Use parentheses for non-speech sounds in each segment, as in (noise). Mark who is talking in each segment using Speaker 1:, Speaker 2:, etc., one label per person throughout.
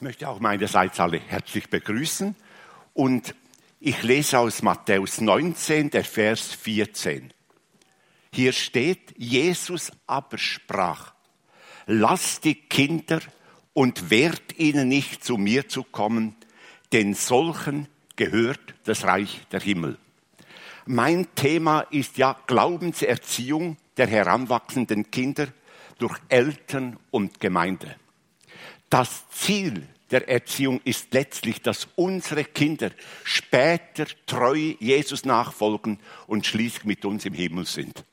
Speaker 1: Ich möchte auch meinerseits alle herzlich begrüßen und ich lese aus Matthäus 19, der Vers 14. Hier steht, Jesus aber sprach, lasst die Kinder und wehrt ihnen nicht zu mir zu kommen, denn solchen gehört das Reich der Himmel. Mein Thema ist ja Glaubenserziehung der heranwachsenden Kinder durch Eltern und Gemeinde. Das Ziel der Erziehung ist letztlich, dass unsere Kinder später treu Jesus nachfolgen und schließlich mit uns im Himmel sind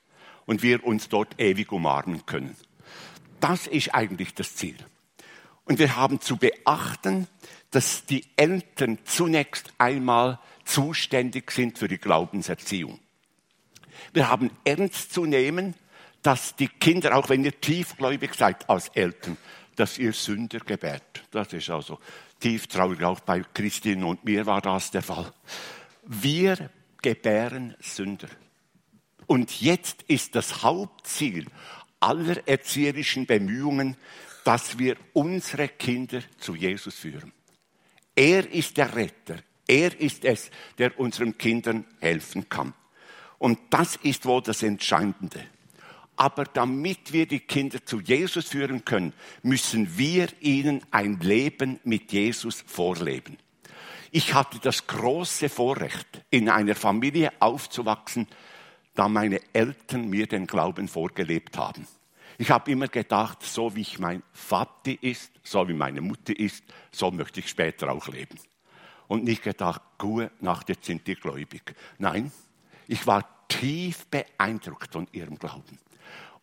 Speaker 1: und wir uns dort ewig umarmen können. Das ist eigentlich das Ziel. Und wir haben zu beachten, dass die Eltern zunächst einmal zuständig sind für die Glaubenserziehung. Wir haben ernst zu nehmen, dass die Kinder, auch wenn ihr tiefgläubig seid als Eltern, dass ihr Sünder gebärt. Das ist also tief traurig, auch bei Christine und mir war das der Fall. Wir gebären Sünder. Und jetzt ist das Hauptziel aller erzieherischen Bemühungen, dass wir unsere Kinder zu Jesus führen. Er ist der Retter. Er ist es, der unseren Kindern helfen kann. Und das ist wohl das Entscheidende. Aber damit wir die Kinder zu Jesus führen können, müssen wir ihnen ein Leben mit Jesus vorleben. Ich hatte das große Vorrecht, in einer Familie aufzuwachsen, da meine Eltern mir den Glauben vorgelebt haben. Ich habe immer gedacht, so wie ich mein Vati ist, so wie meine Mutter ist, so möchte ich später auch leben. Und nicht gedacht, gut, nach jetzt sind die gläubig. Nein, ich war tief beeindruckt von ihrem Glauben.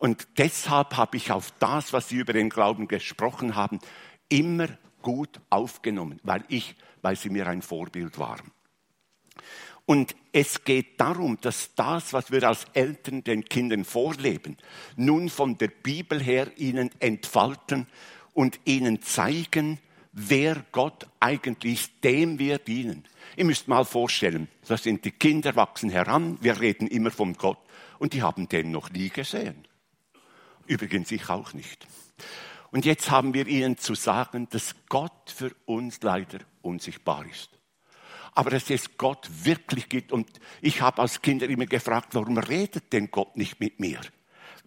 Speaker 1: Und deshalb habe ich auf das, was Sie über den Glauben gesprochen haben, immer gut aufgenommen, weil ich, weil Sie mir ein Vorbild waren. Und es geht darum, dass das, was wir als Eltern den Kindern vorleben, nun von der Bibel her ihnen entfalten und ihnen zeigen, wer Gott eigentlich ist, dem wir dienen. Ihr müsst mal vorstellen, da sind die Kinder, wachsen heran, wir reden immer von Gott und die haben den noch nie gesehen. Übrigens ich auch nicht. Und jetzt haben wir ihnen zu sagen, dass Gott für uns leider unsichtbar ist. Aber dass es Gott wirklich gibt. Und ich habe als Kinder immer gefragt, warum redet denn Gott nicht mit mir?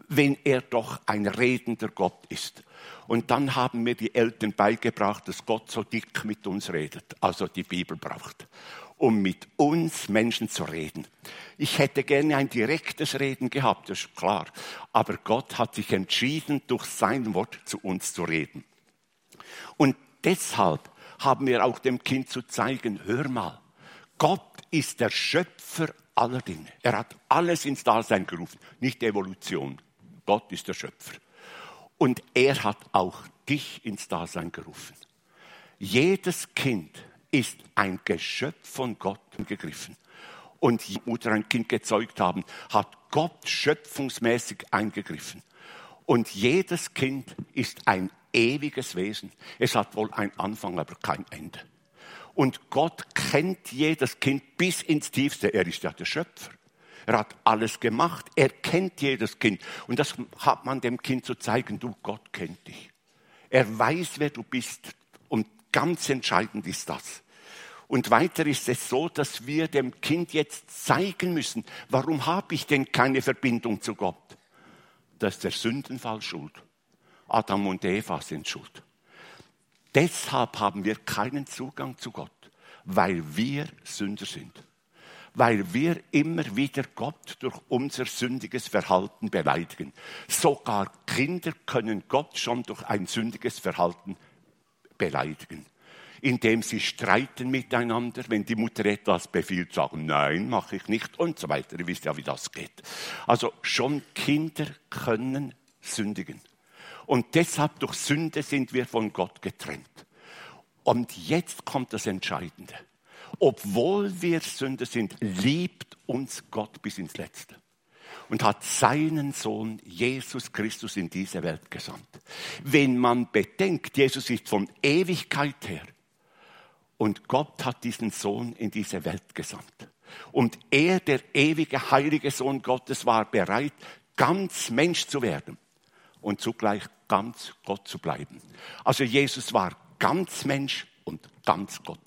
Speaker 1: Wenn er doch ein redender Gott ist. Und dann haben mir die Eltern beigebracht, dass Gott so dick mit uns redet, also die Bibel braucht um mit uns Menschen zu reden. Ich hätte gerne ein direktes Reden gehabt, das ist klar. Aber Gott hat sich entschieden, durch sein Wort zu uns zu reden. Und deshalb haben wir auch dem Kind zu zeigen, hör mal, Gott ist der Schöpfer aller Dinge. Er hat alles ins Dasein gerufen, nicht Evolution. Gott ist der Schöpfer. Und er hat auch dich ins Dasein gerufen. Jedes Kind ist ein Geschöpf von Gott gegriffen. Und die Mutter ein Kind gezeugt haben, hat Gott schöpfungsmäßig eingegriffen. Und jedes Kind ist ein ewiges Wesen. Es hat wohl einen Anfang, aber kein Ende. Und Gott kennt jedes Kind bis ins Tiefste. Er ist ja der Schöpfer. Er hat alles gemacht. Er kennt jedes Kind. Und das hat man dem Kind zu zeigen. Du, Gott kennt dich. Er weiß, wer du bist. Ganz entscheidend ist das. Und weiter ist es so, dass wir dem Kind jetzt zeigen müssen, warum habe ich denn keine Verbindung zu Gott? Das ist der Sündenfall schuld. Adam und Eva sind schuld. Deshalb haben wir keinen Zugang zu Gott, weil wir Sünder sind. Weil wir immer wieder Gott durch unser sündiges Verhalten beleidigen. Sogar Kinder können Gott schon durch ein sündiges Verhalten beleidigen indem sie streiten miteinander, wenn die Mutter etwas befiehlt, sagen, nein, mache ich nicht und so weiter. Ihr wisst ja, wie das geht. Also schon Kinder können sündigen. Und deshalb durch Sünde sind wir von Gott getrennt. Und jetzt kommt das Entscheidende. Obwohl wir Sünder sind, liebt uns Gott bis ins Letzte und hat seinen Sohn Jesus Christus in diese Welt gesandt. Wenn man bedenkt, Jesus ist von Ewigkeit her und Gott hat diesen Sohn in diese Welt gesandt. Und er, der ewige, heilige Sohn Gottes, war bereit, ganz Mensch zu werden und zugleich ganz Gott zu bleiben. Also Jesus war ganz Mensch und ganz Gott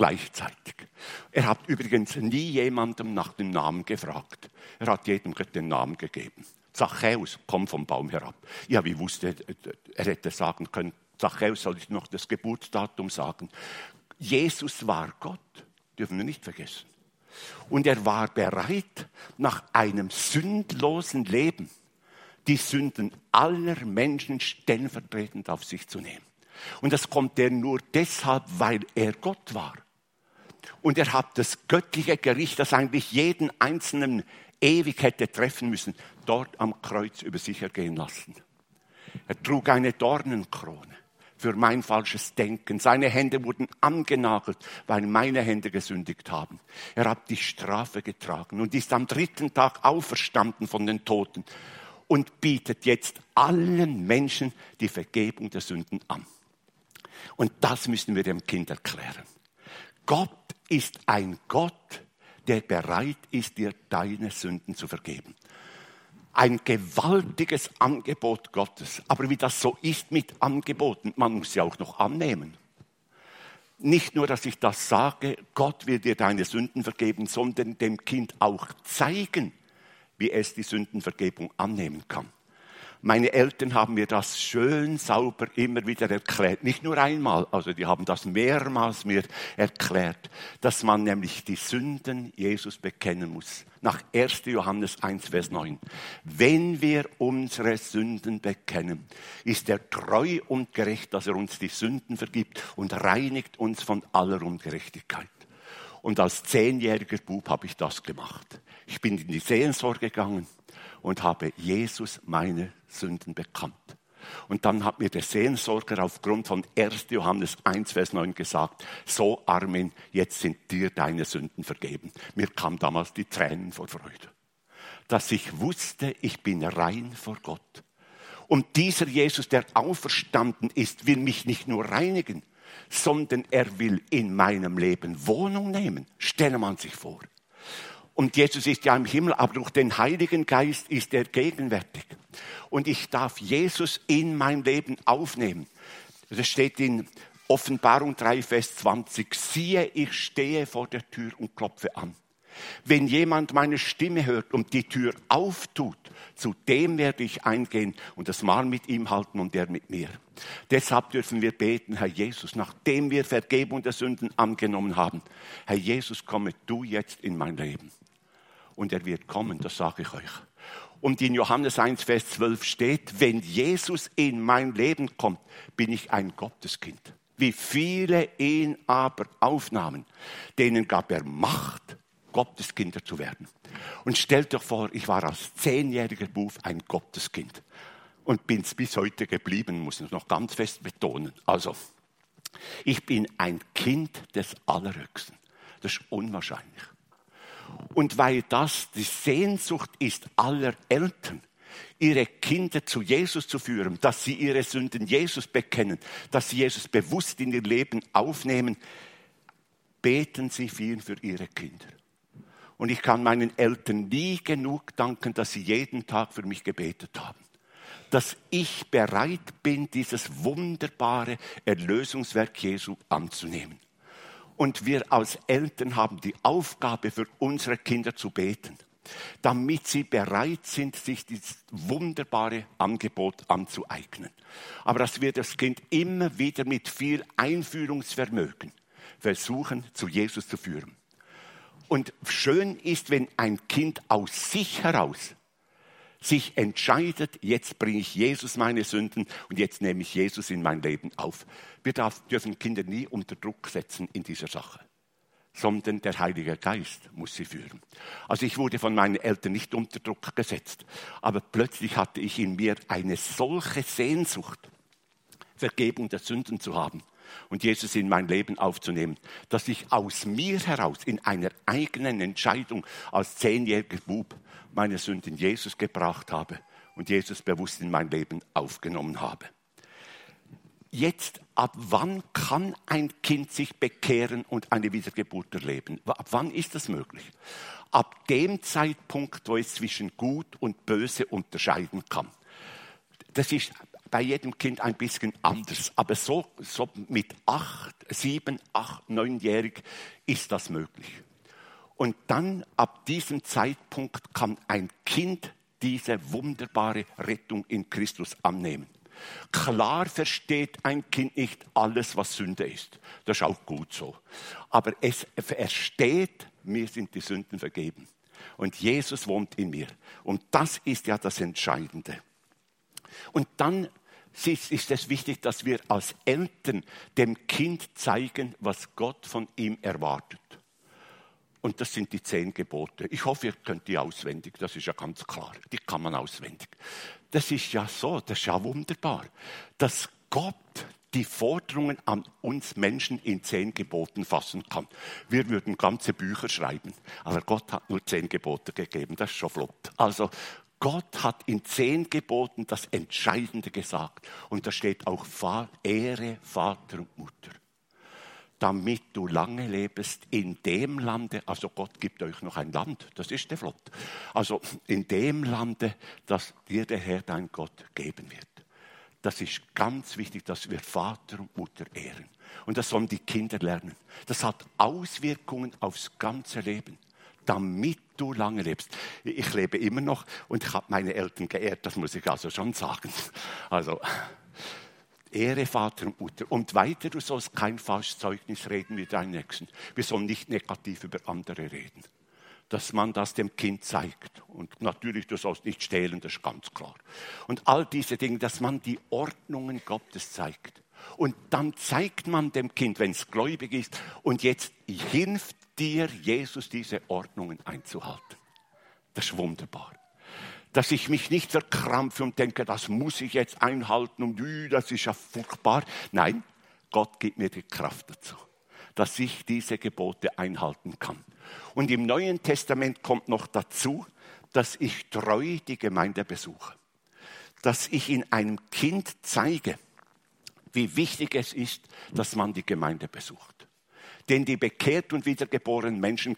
Speaker 1: gleichzeitig. Er hat übrigens nie jemandem nach dem Namen gefragt. Er hat jedem den Namen gegeben. Zachäus, komm vom Baum herab. Ja, wie wusste er, er hätte sagen können, Zachäus soll ich noch das Geburtsdatum sagen. Jesus war Gott, dürfen wir nicht vergessen. Und er war bereit, nach einem sündlosen Leben die Sünden aller Menschen stellvertretend auf sich zu nehmen. Und das konnte er nur deshalb, weil er Gott war. Und er hat das göttliche Gericht, das eigentlich jeden Einzelnen ewig hätte treffen müssen, dort am Kreuz über sich ergehen lassen. Er trug eine Dornenkrone für mein falsches Denken. Seine Hände wurden angenagelt, weil meine Hände gesündigt haben. Er hat die Strafe getragen und ist am dritten Tag auferstanden von den Toten und bietet jetzt allen Menschen die Vergebung der Sünden an. Und das müssen wir dem Kind erklären. Gott ist ein Gott, der bereit ist, dir deine Sünden zu vergeben. Ein gewaltiges Angebot Gottes. Aber wie das so ist mit Angeboten, man muss sie auch noch annehmen. Nicht nur, dass ich das sage, Gott will dir deine Sünden vergeben, sondern dem Kind auch zeigen, wie es die Sündenvergebung annehmen kann. Meine Eltern haben mir das schön sauber immer wieder erklärt. Nicht nur einmal, also die haben das mehrmals mir erklärt, dass man nämlich die Sünden Jesus bekennen muss. Nach 1. Johannes 1, Vers 9. Wenn wir unsere Sünden bekennen, ist er treu und gerecht, dass er uns die Sünden vergibt und reinigt uns von aller Ungerechtigkeit. Und als zehnjähriger Bub habe ich das gemacht. Ich bin in die Seelsorge gegangen und habe Jesus meine Sünden bekannt. Und dann hat mir der Seelsorger aufgrund von 1. Johannes 1, Vers 9 gesagt, so Armin, jetzt sind dir deine Sünden vergeben. Mir kam damals die Tränen vor Freude, dass ich wusste, ich bin rein vor Gott. Und dieser Jesus, der auferstanden ist, will mich nicht nur reinigen, sondern er will in meinem Leben Wohnung nehmen. Stelle man sich vor. Und Jesus ist ja im Himmel, aber durch den Heiligen Geist ist er gegenwärtig. Und ich darf Jesus in mein Leben aufnehmen. Das steht in Offenbarung 3, Vers 20. Siehe, ich stehe vor der Tür und klopfe an. Wenn jemand meine Stimme hört und die Tür auftut, zu dem werde ich eingehen und das Mahl mit ihm halten und er mit mir. Deshalb dürfen wir beten, Herr Jesus, nachdem wir Vergebung der Sünden angenommen haben, Herr Jesus, komme du jetzt in mein Leben und er wird kommen, das sage ich euch. Und in Johannes 1, Vers 12 steht, wenn Jesus in mein Leben kommt, bin ich ein Gotteskind. Wie viele ihn aber aufnahmen, denen gab er Macht, Gotteskinder zu werden. Und stellt euch vor, ich war als zehnjähriger Bub ein Gotteskind und bin es bis heute geblieben, muss ich noch ganz fest betonen. Also, ich bin ein Kind des Allerhöchsten. Das ist unwahrscheinlich. Und weil das die Sehnsucht ist aller Eltern, ihre Kinder zu Jesus zu führen, dass sie ihre Sünden Jesus bekennen, dass sie Jesus bewusst in ihr Leben aufnehmen, beten sie viel für ihre Kinder. Und ich kann meinen Eltern nie genug danken, dass sie jeden Tag für mich gebetet haben. Dass ich bereit bin, dieses wunderbare Erlösungswerk Jesu anzunehmen. Und wir als Eltern haben die Aufgabe, für unsere Kinder zu beten, damit sie bereit sind, sich dieses wunderbare Angebot anzueignen. Aber dass wir das Kind immer wieder mit viel Einführungsvermögen versuchen, zu Jesus zu führen. Und schön ist, wenn ein Kind aus sich heraus sich entscheidet, jetzt bringe ich Jesus meine Sünden und jetzt nehme ich Jesus in mein Leben auf. Wir dürfen Kinder nie unter Druck setzen in dieser Sache, sondern der Heilige Geist muss sie führen. Also ich wurde von meinen Eltern nicht unter Druck gesetzt, aber plötzlich hatte ich in mir eine solche Sehnsucht, Vergebung der Sünden zu haben und Jesus in mein Leben aufzunehmen, dass ich aus mir heraus in einer eigenen Entscheidung als zehnjähriger Bub meine Sünden Jesus gebracht habe und Jesus bewusst in mein Leben aufgenommen habe. Jetzt, ab wann kann ein Kind sich bekehren und eine Wiedergeburt erleben? Ab wann ist das möglich? Ab dem Zeitpunkt, wo es zwischen Gut und Böse unterscheiden kann. Das ist bei jedem Kind ein bisschen anders. Aber so, so mit acht, sieben, acht, neunjährig ist das möglich. Und dann ab diesem Zeitpunkt kann ein Kind diese wunderbare Rettung in Christus annehmen. Klar versteht ein Kind nicht alles, was Sünde ist. Das ist auch gut so. Aber es versteht, mir sind die Sünden vergeben. Und Jesus wohnt in mir. Und das ist ja das Entscheidende. Und dann ist es wichtig, dass wir als Eltern dem Kind zeigen, was Gott von ihm erwartet. Und das sind die zehn Gebote. Ich hoffe, ihr könnt die auswendig. Das ist ja ganz klar. Die kann man auswendig. Das ist ja so, das ist ja wunderbar, dass Gott die Forderungen an uns Menschen in zehn Geboten fassen kann. Wir würden ganze Bücher schreiben, aber Gott hat nur zehn Gebote gegeben. Das ist schon flott. Also Gott hat in zehn Geboten das Entscheidende gesagt. Und da steht auch Ehre Vater und Mutter damit du lange lebst in dem Lande, also Gott gibt euch noch ein Land, das ist der Flott, also in dem Lande, das dir der Herr dein Gott geben wird. Das ist ganz wichtig, dass wir Vater und Mutter ehren. Und das sollen die Kinder lernen. Das hat Auswirkungen aufs ganze Leben, damit du lange lebst. Ich lebe immer noch und ich habe meine Eltern geehrt, das muss ich also schon sagen. (laughs) Also Ehre Vater und Mutter. Und weiter, du sollst kein falsches Zeugnis reden mit deinem Nächsten. Wir sollen nicht negativ über andere reden. Dass man das dem Kind zeigt. Und natürlich, du sollst nicht stehlen, das ist ganz klar. Und all diese Dinge, dass man die Ordnungen Gottes zeigt. Und dann zeigt man dem Kind, wenn es gläubig ist, und jetzt hilft dir Jesus, diese Ordnungen einzuhalten. Das ist wunderbar dass ich mich nicht verkrampfe und denke, das muss ich jetzt einhalten und das ist ja furchtbar. Nein, Gott gibt mir die Kraft dazu, dass ich diese Gebote einhalten kann. Und im Neuen Testament kommt noch dazu, dass ich treu die Gemeinde besuche. Dass ich in einem Kind zeige, wie wichtig es ist, dass man die Gemeinde besucht. Denn die bekehrt und wiedergeborenen Menschen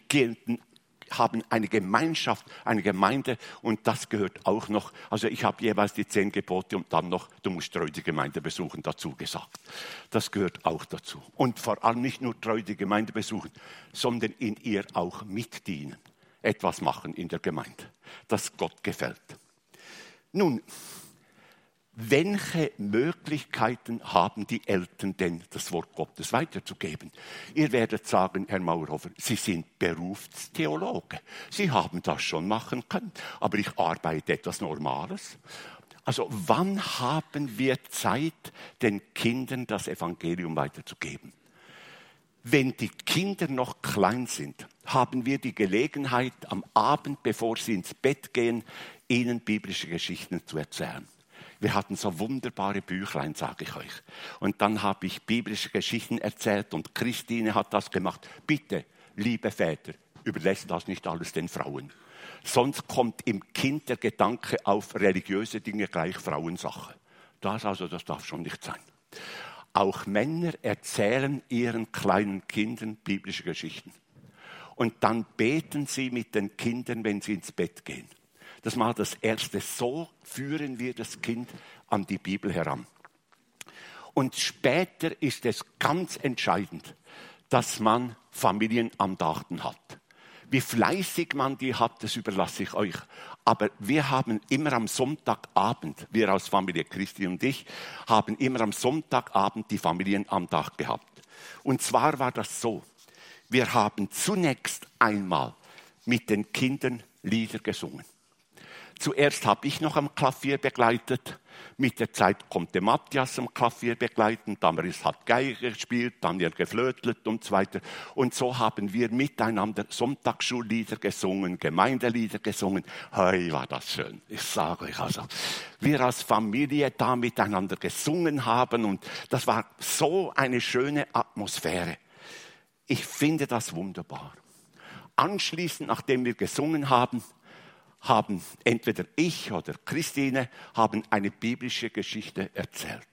Speaker 1: haben eine Gemeinschaft, eine Gemeinde und das gehört auch noch. Also ich habe jeweils die zehn Gebote und dann noch, du musst treu die Gemeinde besuchen, dazu gesagt. Das gehört auch dazu. Und vor allem nicht nur treu die Gemeinde besuchen, sondern in ihr auch mitdienen, etwas machen in der Gemeinde, das Gott gefällt. Nun, welche Möglichkeiten haben die Eltern denn, das Wort Gottes weiterzugeben? Ihr werdet sagen, Herr Maurhofer, Sie sind Berufstheologe. Sie haben das schon machen können, aber ich arbeite etwas Normales. Also wann haben wir Zeit, den Kindern das Evangelium weiterzugeben? Wenn die Kinder noch klein sind, haben wir die Gelegenheit, am Abend, bevor sie ins Bett gehen, ihnen biblische Geschichten zu erzählen. Wir hatten so wunderbare Büchlein, sage ich euch. Und dann habe ich biblische Geschichten erzählt und Christine hat das gemacht. Bitte, liebe Väter, überlässt das nicht alles den Frauen. Sonst kommt im Kind der Gedanke auf religiöse Dinge gleich Frauensache. Das also, das darf schon nicht sein. Auch Männer erzählen ihren kleinen Kindern biblische Geschichten. Und dann beten sie mit den Kindern, wenn sie ins Bett gehen. Das war das Erste. So führen wir das Kind an die Bibel heran. Und später ist es ganz entscheidend, dass man Familienandachten hat. Wie fleißig man die hat, das überlasse ich euch. Aber wir haben immer am Sonntagabend, wir als Familie Christi und ich, haben immer am Sonntagabend die Familienandacht gehabt. Und zwar war das so, wir haben zunächst einmal mit den Kindern Lieder gesungen. Zuerst habe ich noch am Klavier begleitet. Mit der Zeit konnte Matthias am Klavier begleiten, Damaris hat Geige gespielt, Daniel geflötelt und so weiter. Und so haben wir miteinander Sonntagsschullieder gesungen, Gemeindelieder gesungen. Hey, war das schön. Ich sage euch also, wir als Familie da miteinander gesungen haben und das war so eine schöne Atmosphäre. Ich finde das wunderbar. Anschließend, nachdem wir gesungen haben, haben entweder ich oder Christine haben eine biblische Geschichte erzählt.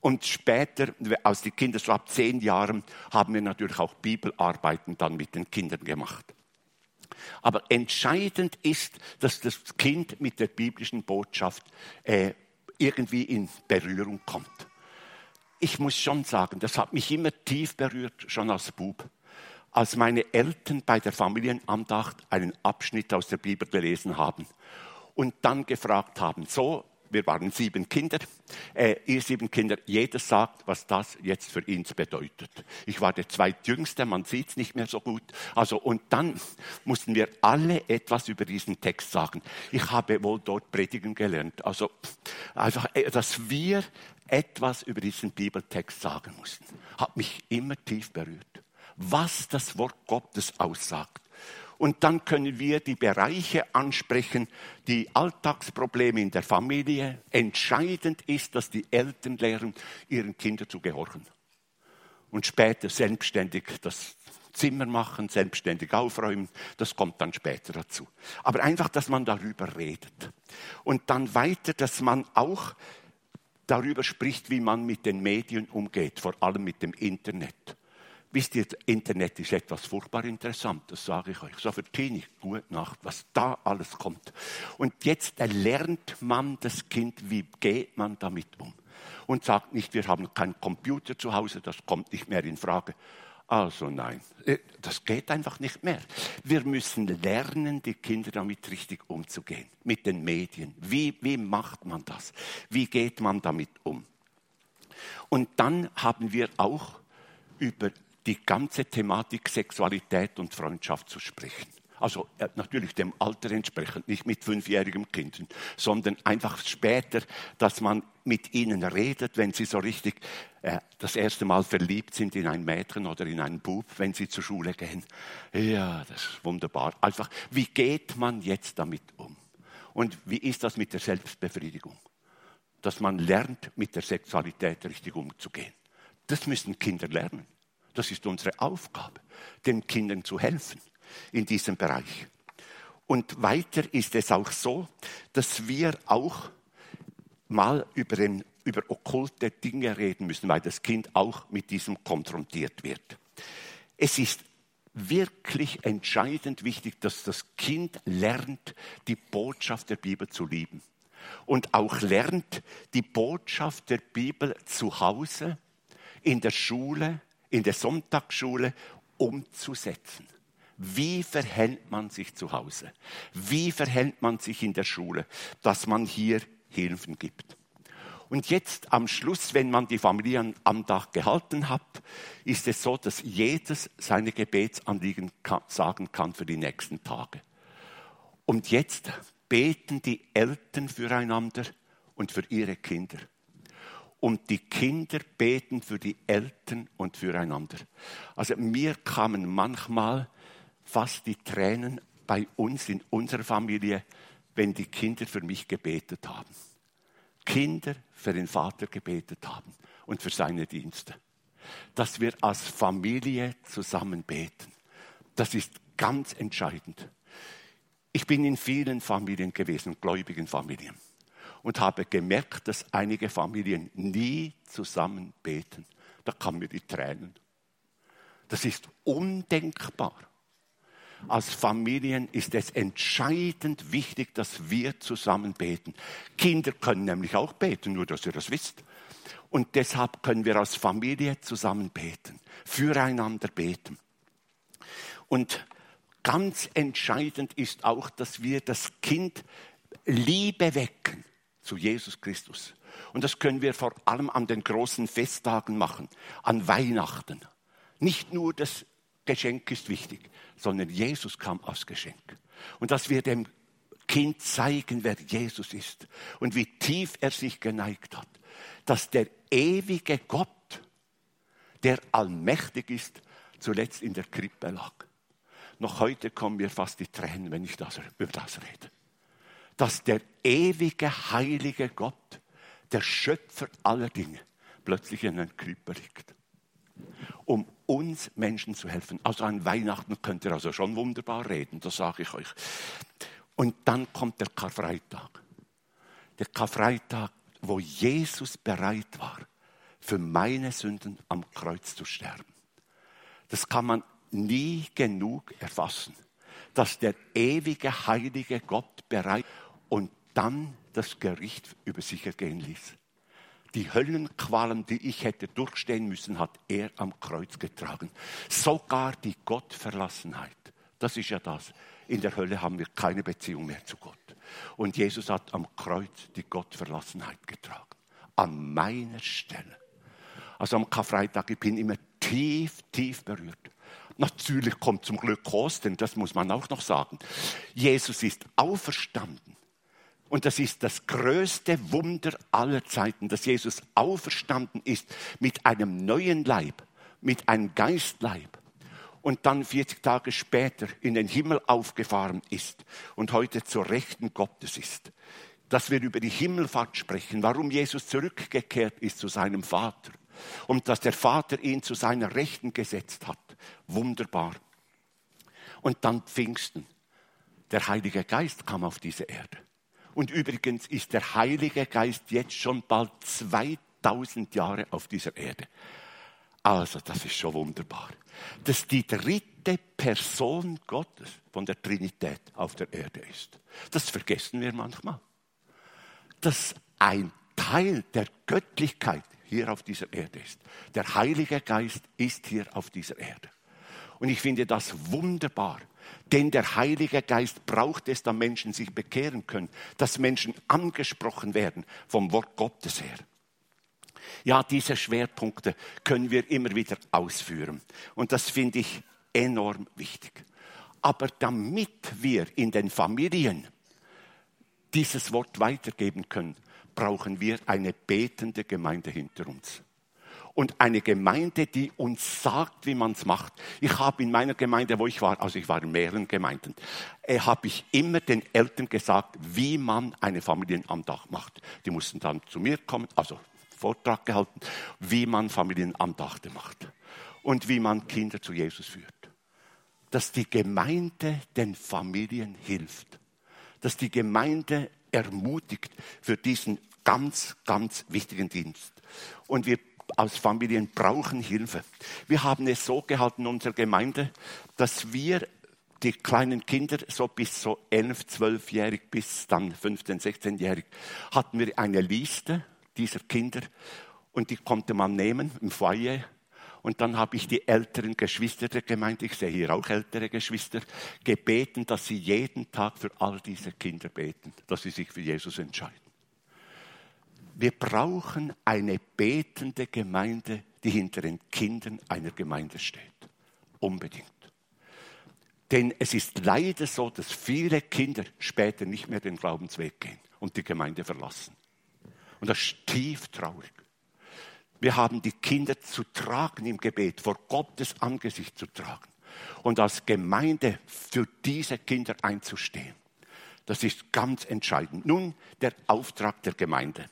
Speaker 1: Und später, als die Kinder so ab zehn Jahren, haben wir natürlich auch Bibelarbeiten dann mit den Kindern gemacht. Aber entscheidend ist, dass das Kind mit der biblischen Botschaft äh, irgendwie in Berührung kommt. Ich muss schon sagen, das hat mich immer tief berührt, schon als Bub. Als meine Eltern bei der Familienandacht einen Abschnitt aus der Bibel gelesen haben und dann gefragt haben, so, wir waren sieben Kinder, äh, ihr sieben Kinder, jeder sagt, was das jetzt für ihn bedeutet. Ich war der zweitjüngste, man sieht es nicht mehr so gut. Also, und dann mussten wir alle etwas über diesen Text sagen. Ich habe wohl dort predigen gelernt. Also, also dass wir etwas über diesen Bibeltext sagen mussten, hat mich immer tief berührt. Was das Wort Gottes aussagt und dann können wir die Bereiche ansprechen, die Alltagsprobleme in der Familie. Entscheidend ist, dass die Eltern lernen, ihren Kindern zu gehorchen. Und später selbstständig das Zimmer machen, selbstständig aufräumen, das kommt dann später dazu. Aber einfach, dass man darüber redet. Und dann weiter, dass man auch darüber spricht, wie man mit den Medien umgeht, vor allem mit dem Internet. Wisst ihr, Internet ist etwas furchtbar interessant, das sage ich euch. So für Teenie, gute Nacht, was da alles kommt. Und jetzt lernt man das Kind, wie geht man damit um. Und sagt nicht, wir haben keinen Computer zu Hause, das kommt nicht mehr in Frage. Also nein, äh, das geht einfach nicht mehr. Wir müssen lernen, die Kinder damit richtig umzugehen, mit den Medien. Wie, wie macht man das? Wie geht man damit um? Und dann haben wir auch über die ganze Thematik Sexualität und Freundschaft zu sprechen. Also äh, natürlich dem Alter entsprechend, nicht mit fünfjährigen Kindern, sondern einfach später, dass man mit ihnen redet, wenn sie so richtig äh, das erste Mal verliebt sind in ein Mädchen oder in einen Bub, wenn sie zur Schule gehen. Ja, das ist wunderbar. Einfach, wie geht man jetzt damit um? Und wie ist das mit der Selbstbefriedigung? Dass man lernt, mit der Sexualität richtig umzugehen. Das müssen Kinder lernen. Das ist unsere Aufgabe, den Kindern zu helfen in diesem Bereich. Und weiter ist es auch so, dass wir auch mal über, den, über okkulte Dinge reden müssen, weil das Kind auch mit diesem konfrontiert wird. Es ist wirklich entscheidend wichtig, dass das Kind lernt, die Botschaft der Bibel zu lieben. Und auch lernt, die Botschaft der Bibel zu Hause, in der Schule, in der Sonntagsschule umzusetzen. Wie verhält man sich zu Hause? Wie verhält man sich in der Schule, dass man hier Hilfen gibt? Und jetzt am Schluss, wenn man die Familienandacht gehalten hat, ist es so, dass jedes seine Gebetsanliegen sagen kann für die nächsten Tage. Und jetzt beten die Eltern füreinander und für ihre Kinder und die Kinder beten für die Eltern und füreinander. Also mir kamen manchmal fast die Tränen bei uns in unserer Familie, wenn die Kinder für mich gebetet haben. Kinder für den Vater gebetet haben und für seine Dienste. Dass wir als Familie zusammen beten. Das ist ganz entscheidend. Ich bin in vielen Familien gewesen, gläubigen Familien und habe gemerkt, dass einige Familien nie zusammen beten. Da kamen mir die Tränen. Das ist undenkbar. Als Familien ist es entscheidend wichtig, dass wir zusammen beten. Kinder können nämlich auch beten, nur dass ihr das wisst. Und deshalb können wir als Familie zusammen beten, füreinander beten. Und ganz entscheidend ist auch, dass wir das Kind Liebe wecken zu Jesus Christus. Und das können wir vor allem an den großen Festtagen machen, an Weihnachten. Nicht nur das Geschenk ist wichtig, sondern Jesus kam als Geschenk. Und dass wir dem Kind zeigen, wer Jesus ist und wie tief er sich geneigt hat. Dass der ewige Gott, der allmächtig ist, zuletzt in der Krippe lag. Noch heute kommen mir fast die Tränen, wenn ich das, über das rede dass der ewige, heilige Gott, der Schöpfer aller Dinge, plötzlich in einem Körper liegt. Um uns Menschen zu helfen. Also an Weihnachten könnt ihr also schon wunderbar reden, das sage ich euch. Und dann kommt der Karfreitag. Der Karfreitag, wo Jesus bereit war, für meine Sünden am Kreuz zu sterben. Das kann man nie genug erfassen, dass der ewige, heilige Gott bereit und dann das Gericht über sich ergehen ließ. Die Höllenqualen, die ich hätte durchstehen müssen, hat er am Kreuz getragen. Sogar die Gottverlassenheit. Das ist ja das. In der Hölle haben wir keine Beziehung mehr zu Gott. Und Jesus hat am Kreuz die Gottverlassenheit getragen. An meiner Stelle. Also am Karfreitag, ich bin immer tief, tief berührt. Natürlich kommt zum Glück Kosten, das muss man auch noch sagen. Jesus ist auferstanden. Und das ist das größte Wunder aller Zeiten, dass Jesus auferstanden ist mit einem neuen Leib, mit einem Geistleib. Und dann 40 Tage später in den Himmel aufgefahren ist und heute zur Rechten Gottes ist. Dass wir über die Himmelfahrt sprechen, warum Jesus zurückgekehrt ist zu seinem Vater und dass der Vater ihn zu seiner Rechten gesetzt hat. Wunderbar. Und dann Pfingsten. Der Heilige Geist kam auf diese Erde. Und übrigens ist der Heilige Geist jetzt schon bald 2000 Jahre auf dieser Erde. Also, das ist schon wunderbar. Dass die dritte Person Gottes von der Trinität auf der Erde ist. Das vergessen wir manchmal. Dass ein Teil der Göttlichkeit hier auf dieser Erde ist. Der Heilige Geist ist hier auf dieser Erde. Und ich finde das wunderbar. Denn der Heilige Geist braucht es, dass Menschen sich bekehren können, dass Menschen angesprochen werden vom Wort Gottes her. Ja, diese Schwerpunkte können wir immer wieder ausführen. Und das finde ich enorm wichtig. Aber damit wir in den Familien dieses Wort weitergeben können, brauchen wir eine betende Gemeinde hinter uns und eine Gemeinde, die uns sagt, wie man es macht. Ich habe in meiner Gemeinde, wo ich war, also ich war in mehreren Gemeinden, äh, habe ich immer den Eltern gesagt, wie man eine Familienandacht macht. Die mussten dann zu mir kommen, also Vortrag gehalten, wie man Familienandachte macht und wie man Kinder zu Jesus führt. Dass die Gemeinde den Familien hilft, dass die Gemeinde ermutigt für diesen ganz, ganz wichtigen Dienst. Und wir aus Familien brauchen Hilfe. Wir haben es so gehalten in unserer Gemeinde, dass wir die kleinen Kinder, so bis so 11, 12-jährig bis dann 15, 16-jährig, hatten wir eine Liste dieser Kinder und die konnte man nehmen im Foyer. Und dann habe ich die älteren Geschwister der Gemeinde, ich sehe hier auch ältere Geschwister, gebeten, dass sie jeden Tag für all diese Kinder beten, dass sie sich für Jesus entscheiden. Wir brauchen eine betende Gemeinde, die hinter den Kindern einer Gemeinde steht. Unbedingt. Denn es ist leider so, dass viele Kinder später nicht mehr den Glaubensweg gehen und die Gemeinde verlassen. Und das ist tief traurig. Wir haben die Kinder zu tragen im Gebet, vor Gottes Angesicht zu tragen und als Gemeinde für diese Kinder einzustehen. Das ist ganz entscheidend. Nun der Auftrag der Gemeinde.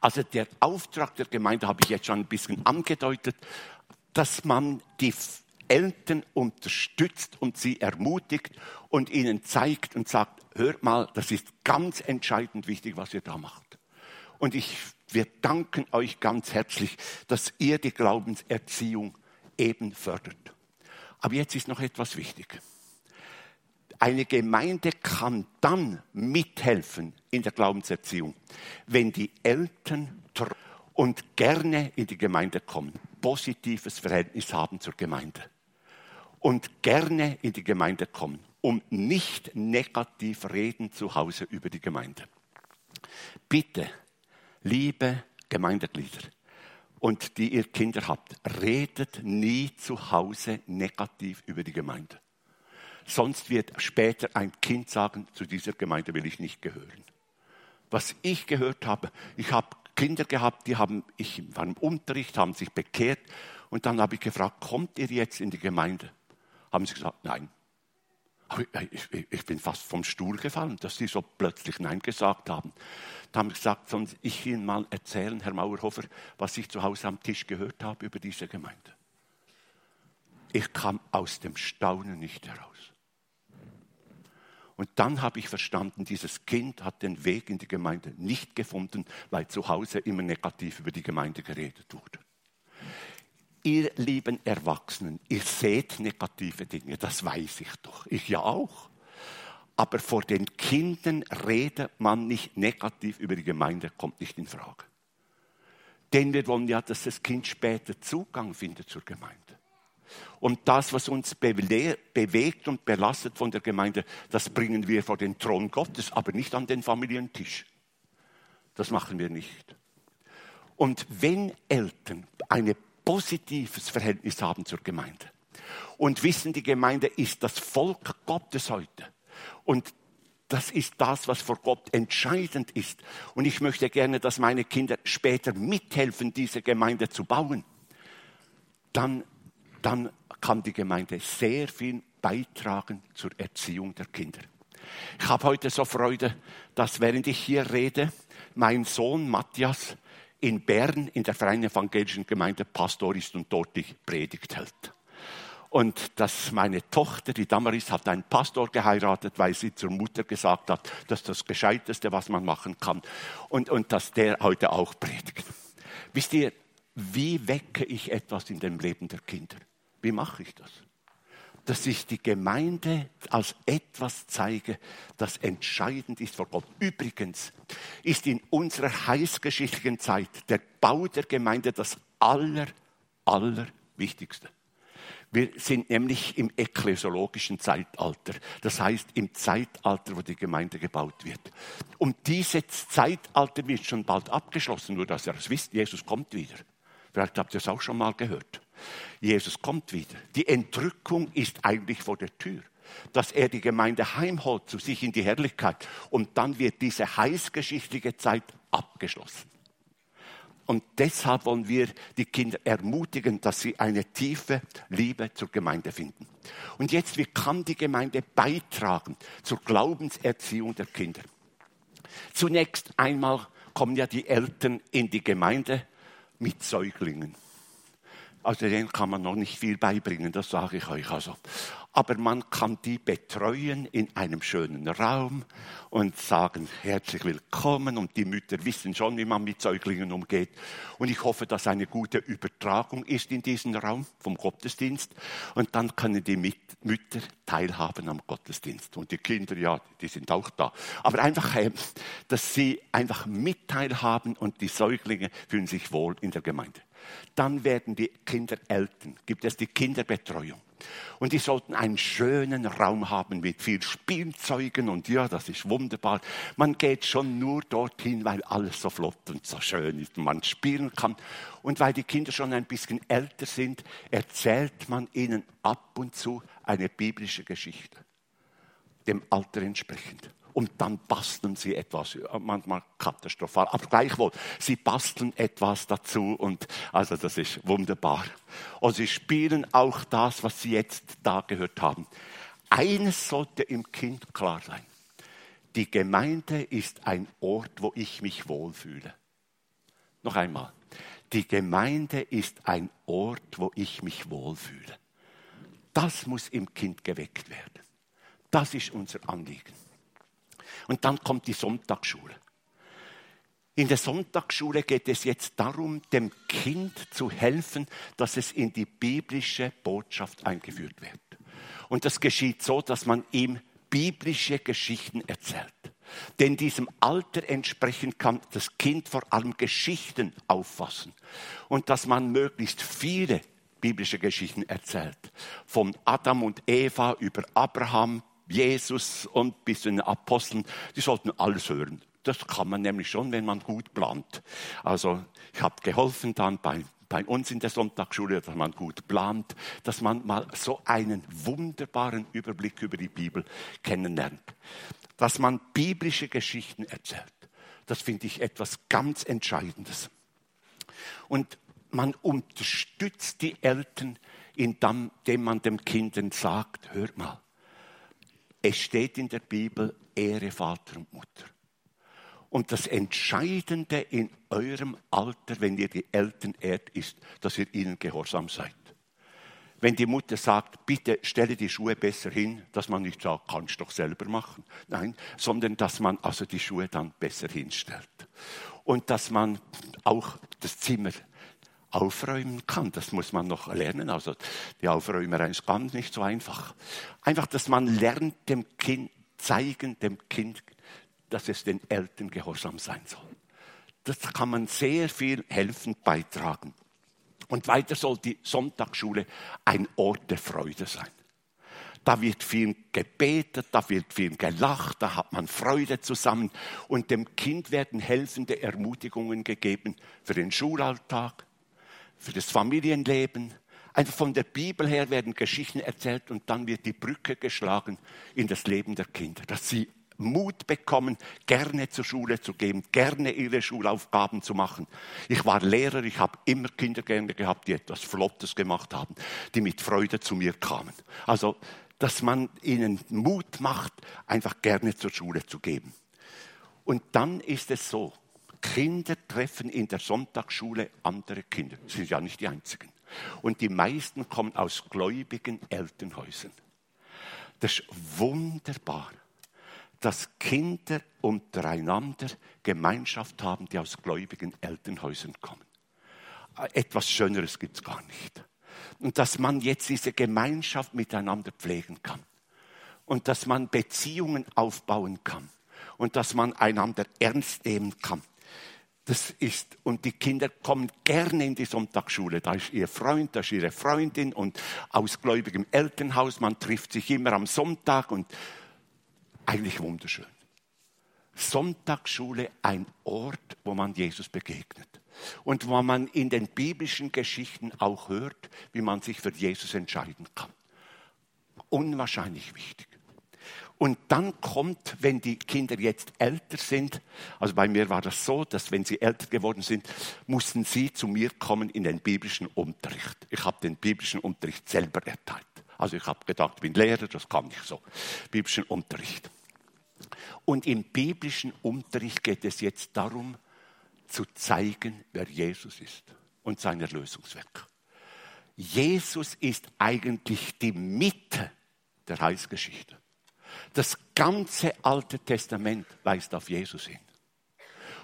Speaker 1: Also der Auftrag der Gemeinde habe ich jetzt schon ein bisschen angedeutet, dass man die Eltern unterstützt und sie ermutigt und ihnen zeigt und sagt, hört mal, das ist ganz entscheidend wichtig, was ihr da macht. Und ich, wir danken euch ganz herzlich, dass ihr die Glaubenserziehung eben fördert. Aber jetzt ist noch etwas wichtig. Eine Gemeinde kann dann mithelfen in der Glaubenserziehung, wenn die Eltern und gerne in die Gemeinde kommen, positives Verhältnis haben zur Gemeinde und gerne in die Gemeinde kommen, um nicht negativ reden zu Hause über die Gemeinde. Bitte, liebe Gemeindeglieder und die ihr Kinder habt, redet nie zu Hause negativ über die Gemeinde. Sonst wird später ein Kind sagen, zu dieser Gemeinde will ich nicht gehören. Was ich gehört habe, ich habe Kinder gehabt, die haben, ich war im Unterricht, haben sich bekehrt und dann habe ich gefragt, kommt ihr jetzt in die Gemeinde? Haben sie gesagt, nein. Ich, ich, ich bin fast vom Stuhl gefallen, dass sie so plötzlich Nein gesagt haben. Da haben sie gesagt, sonst ich Ihnen mal erzählen, Herr Mauerhofer, was ich zu Hause am Tisch gehört habe über diese Gemeinde. Ich kam aus dem Staunen nicht heraus. Und dann habe ich verstanden, dieses Kind hat den Weg in die Gemeinde nicht gefunden, weil zu Hause immer negativ über die Gemeinde geredet wurde. Ihr lieben Erwachsenen, ihr seht negative Dinge, das weiß ich doch. Ich ja auch. aber vor den Kindern redet man nicht negativ über die Gemeinde, kommt nicht in Frage. Denn wir wollen ja, dass das Kind später Zugang findet zur Gemeinde. Und das, was uns bewegt und belastet von der Gemeinde, das bringen wir vor den Thron Gottes, aber nicht an den Familientisch. Das machen wir nicht. Und wenn Eltern ein positives Verhältnis haben zur Gemeinde und wissen, die Gemeinde ist das Volk Gottes heute und das ist das, was vor Gott entscheidend ist. Und ich möchte gerne, dass meine Kinder später mithelfen, diese Gemeinde zu bauen. Dann, dann kann die Gemeinde sehr viel beitragen zur Erziehung der Kinder. Ich habe heute so Freude, dass während ich hier rede, mein Sohn Matthias in Bern in der Freien Evangelischen Gemeinde Pastor ist und dort die Predigt hält. Und dass meine Tochter, die Damaris, hat einen Pastor geheiratet, weil sie zur Mutter gesagt hat, das ist das Gescheiteste, was man machen kann. Und, und dass der heute auch predigt. Wisst ihr, wie wecke ich etwas in dem Leben der Kinder? Wie mache ich das? dass ich die Gemeinde als etwas zeige, das entscheidend ist vor Gott. Übrigens ist in unserer heißgeschichtlichen Zeit der Bau der Gemeinde das aller, allerwichtigste. Wir sind nämlich im ekklesiologischen Zeitalter, das heißt im Zeitalter, wo die Gemeinde gebaut wird. Und dieses Zeitalter wird schon bald abgeschlossen, nur dass ihr es wisst, Jesus kommt wieder. Vielleicht habt ihr es auch schon mal gehört. Jesus kommt wieder. Die Entrückung ist eigentlich vor der Tür. Dass er die Gemeinde heimholt zu sich in die Herrlichkeit. Und dann wird diese heißgeschichtliche Zeit abgeschlossen. Und deshalb wollen wir die Kinder ermutigen, dass sie eine tiefe Liebe zur Gemeinde finden. Und jetzt, wie kann die Gemeinde beitragen zur Glaubenserziehung der Kinder? Zunächst einmal kommen ja die Eltern in die Gemeinde mit Säuglingen. Also denen kann man noch nicht viel beibringen, das sage ich euch also aber man kann die betreuen in einem schönen Raum und sagen, herzlich willkommen und die Mütter wissen schon, wie man mit Säuglingen umgeht. Und ich hoffe, dass eine gute Übertragung ist in diesem Raum vom Gottesdienst und dann können die Mütter teilhaben am Gottesdienst und die Kinder, ja, die sind auch da. Aber einfach, äh, dass sie einfach mit teilhaben und die Säuglinge fühlen sich wohl in der Gemeinde. Dann werden die Kinder Eltern, gibt es die Kinderbetreuung. Und die sollten einen schönen Raum haben mit viel Spielzeugen und ja, das ist wunderbar. Man geht schon nur dorthin, weil alles so flott und so schön ist und man spielen kann. Und weil die Kinder schon ein bisschen älter sind, erzählt man ihnen ab und zu eine biblische Geschichte, dem Alter entsprechend und dann basteln sie etwas, manchmal katastrophal, aber gleichwohl, sie basteln etwas dazu und also das ist wunderbar. Und sie spielen auch das, was sie jetzt da gehört haben. Eines sollte im Kind klar sein. Die Gemeinde ist ein Ort, wo ich mich wohlfühle. Noch einmal. Die Gemeinde ist ein Ort, wo ich mich wohlfühle. Das muss im Kind geweckt werden. Das ist unser Anliegen. Und dann kommt die Sonntagsschule. In der Sonntagsschule geht es jetzt darum, dem Kind zu helfen, dass es in die biblische Botschaft eingeführt wird. Und das geschieht so, dass man ihm biblische Geschichten erzählt. Denn diesem Alter entsprechend kann das Kind vor allem Geschichten auffassen. Und dass man möglichst viele biblische Geschichten erzählt. Von Adam und Eva über Abraham, Jesus und bis zu den Aposteln, die sollten alles hören. Das kann man nämlich schon, wenn man gut plant. Also ich habe geholfen dann bei, bei uns in der Sonntagsschule, dass man gut plant, dass man mal so einen wunderbaren Überblick über die Bibel kennenlernt. Dass man biblische Geschichten erzählt. Das finde ich etwas ganz Entscheidendes. Und man unterstützt die Eltern, indem man dem Kind sagt, hört mal, es steht in der Bibel, Ehre Vater und Mutter. Und das Entscheidende in eurem Alter, wenn ihr die Eltern ehrt, ist, dass ihr ihnen gehorsam seid. Wenn die Mutter sagt, bitte stelle die Schuhe besser hin, dass man nicht sagt, kannst doch selber machen. Nein, sondern dass man also die Schuhe dann besser hinstellt. Und dass man auch das Zimmer aufräumen kann. Das muss man noch lernen. Also die Aufräumerei ist ganz nicht so einfach. Einfach, dass man lernt, dem Kind zeigen dem Kind, dass es den Eltern gehorsam sein soll. Das kann man sehr viel helfend beitragen. Und weiter soll die Sonntagsschule ein Ort der Freude sein. Da wird viel gebetet, da wird viel gelacht, da hat man Freude zusammen. Und dem Kind werden helfende Ermutigungen gegeben für den Schulalltag, für das Familienleben. Einfach von der Bibel her werden Geschichten erzählt und dann wird die Brücke geschlagen in das Leben der Kinder, dass sie Mut bekommen, gerne zur Schule zu gehen, gerne ihre Schulaufgaben zu machen. Ich war Lehrer, ich habe immer Kinder gerne gehabt, die etwas Flottes gemacht haben, die mit Freude zu mir kamen. Also, dass man ihnen Mut macht, einfach gerne zur Schule zu gehen. Und dann ist es so, Kinder treffen in der Sonntagsschule andere Kinder. Sie sind ja nicht die einzigen. Und die meisten kommen aus gläubigen Elternhäusern. Das ist wunderbar dass Kinder untereinander Gemeinschaft haben, die aus gläubigen Elternhäusern kommen. Etwas Schöneres gibt es gar nicht. Und dass man jetzt diese Gemeinschaft miteinander pflegen kann. Und dass man Beziehungen aufbauen kann. Und dass man einander ernst nehmen kann. Das ist, und die Kinder kommen gerne in die Sonntagsschule. Da ist ihr Freund, da ist ihre Freundin und aus gläubigem Elternhaus. Man trifft sich immer am Sonntag und eigentlich wunderschön. Sonntagsschule ein Ort, wo man Jesus begegnet. Und wo man in den biblischen Geschichten auch hört, wie man sich für Jesus entscheiden kann. Unwahrscheinlich wichtig. Und dann kommt, wenn die Kinder jetzt älter sind, also bei mir war das so, dass wenn sie älter geworden sind, mussten sie zu mir kommen in den biblischen Unterricht. Ich habe den biblischen Unterricht selber erteilt. Also ich habe gedacht, ich bin Lehrer, das kann ich so. Biblischen Unterricht. Und im biblischen Unterricht geht es jetzt darum, zu zeigen, wer Jesus ist und sein Erlösungswerk. Jesus ist eigentlich die Mitte der Heilsgeschichte. Das ganze Alte Testament weist auf Jesus hin.